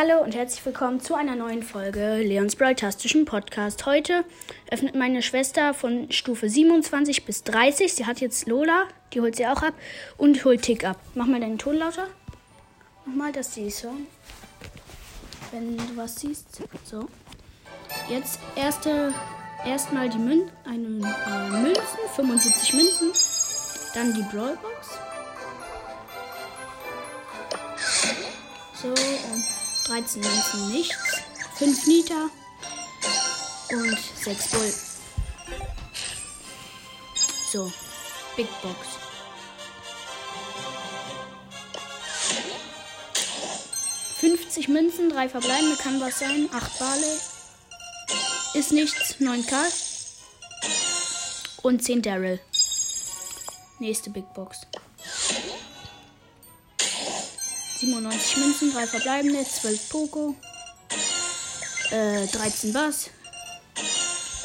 Hallo und herzlich willkommen zu einer neuen Folge Leons Brawl-tastischen Podcast. Heute öffnet meine Schwester von Stufe 27 bis 30. Sie hat jetzt Lola, die holt sie auch ab und holt Tick ab. Mach mal deinen Ton lauter. Nochmal, dass sie hören. Wenn du was siehst. So. Jetzt erste, erstmal die Mün eine, äh, Münzen, 75 Münzen. Dann die Brawlbox. So, und 13 Münzen nichts. 5 Nita. Und 6 Bull. So, Big Box. Fünfzig Münzen, drei verbleibende, kann was sein. Acht Barley. Ist nichts, 9 K. Und 10 Daryl. Nächste Big Box. 97 Münzen, 3 verbleibende, 12 Poco, äh, 13 Bass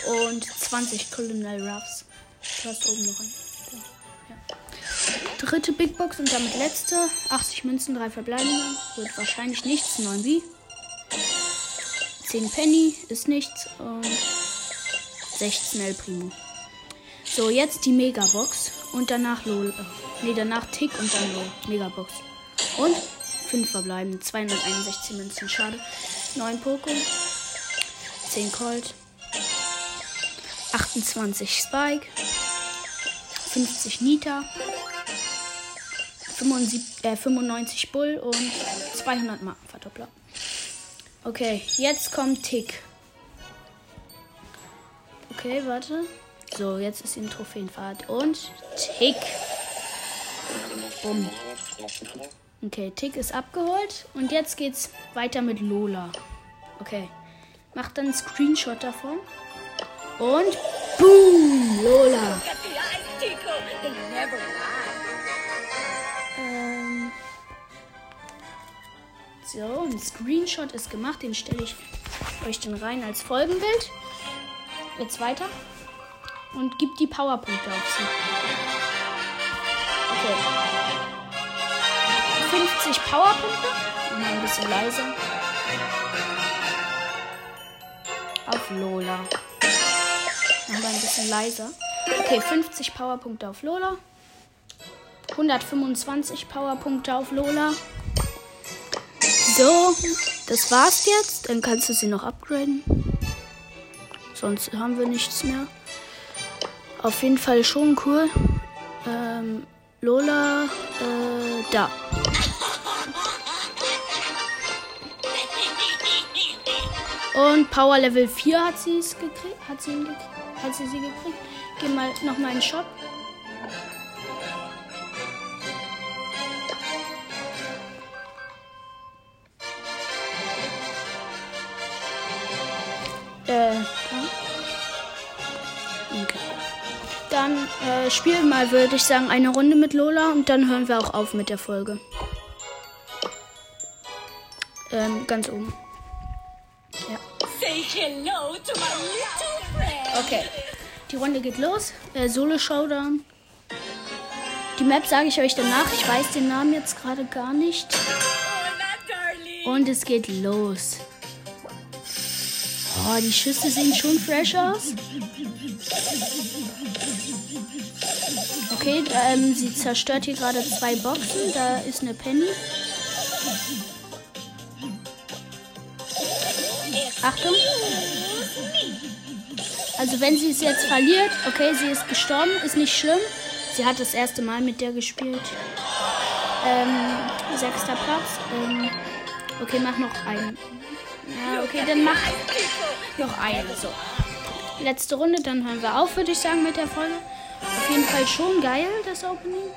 und 20 Colonel Ruffs. Du hast oben noch ein. Ja. Dritte Big Box und damit letzte. 80 Münzen, 3 verbleibende. Wird wahrscheinlich nichts. 9 B. 10 Penny ist nichts. Und 16 El Primo. So, jetzt die Megabox. Und danach LOL. Ne, danach Tick und dann LOL. Megabox. Und 5 verbleiben. 261 Münzen. Schade. 9 Poco. 10 Colt. 28 Spike. 50 Nita. 75, äh, 95 Bull und 200 Markenverdoppler. Okay, jetzt kommt Tick. Okay, warte. So, jetzt ist ihm Trophäenfahrt. Und Tick. Bumm. Okay, Tick ist abgeholt. Und jetzt geht's weiter mit Lola. Okay. Macht dann einen Screenshot davon. Und boom! Lola. Ähm. So, ein Screenshot ist gemacht. Den stelle ich euch dann rein als Folgenbild. Jetzt weiter. Und gibt die Powerpunkte auf sie. 50 Powerpunkte. Mal ein bisschen leiser. Auf Lola. Nochmal ein bisschen leiser. Okay, 50 Powerpunkte auf Lola. 125 Powerpunkte auf Lola. So, das war's jetzt. Dann kannst du sie noch upgraden. Sonst haben wir nichts mehr. Auf jeden Fall schon cool. Ähm, Lola, äh, da. Und Power Level 4 hat sie es gekriegt. Hat sie, gekriegt, hat sie sie gekriegt. Gehen mal nochmal in den Shop. Äh, okay. Dann äh, spielen mal, würde ich sagen, eine Runde mit Lola und dann hören wir auch auf mit der Folge. Ähm, ganz oben. Okay. Die Runde geht los. Äh, Solo Showdown. Die Map sage ich euch danach. Ich weiß den Namen jetzt gerade gar nicht. Und es geht los. Oh, die Schüsse sehen schon fresh aus. Okay, ähm, sie zerstört hier gerade zwei Boxen. Da ist eine Penny. Achtung. Also wenn sie es jetzt verliert, okay, sie ist gestorben, ist nicht schlimm. Sie hat das erste Mal mit der gespielt. Ähm, sechster Platz. Ähm, okay, mach noch einen. Ja, okay, dann mach noch eine. So. Letzte Runde, dann hören wir auf, würde ich sagen, mit der Folge. Auf jeden Fall schon geil, das Opening.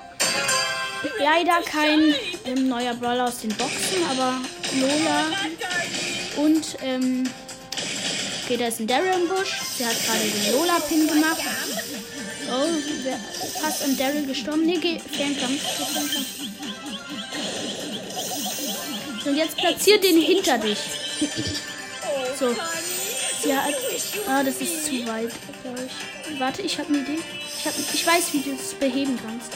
Leider kein ähm, neuer Brawler aus den Boxen, aber Lola und, ähm, okay, da ist ein Daryl im Busch. Sie hat gerade den Lola-Pin gemacht. Oh, wer, fast an Daryl gestorben. Nee, geh, Fernkampf. Und jetzt platziert den hinter dich. So. Sie hat. Ah, das ist zu weit, glaube ich. Warte, ich habe eine Idee. Ich, hab, ich weiß, wie du das beheben kannst.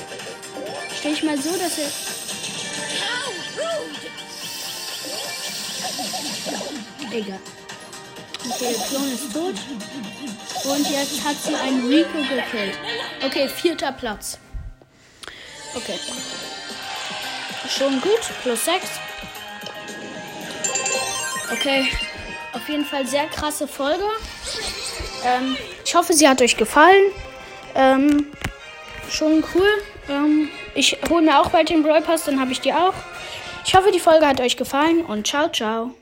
Stell ich mal so, dass er. Egal. Okay, der Klon ist tot. Und jetzt hat sie einen Rico gekillt. Okay, vierter Platz. Okay. Schon gut. Plus 6. Okay. Auf jeden Fall sehr krasse Folge. Ähm, ich hoffe, sie hat euch gefallen. Ähm, schon cool. Ähm, ich hole mir auch bald den Brawl Pass, dann habe ich die auch. Ich hoffe, die Folge hat euch gefallen und ciao, ciao.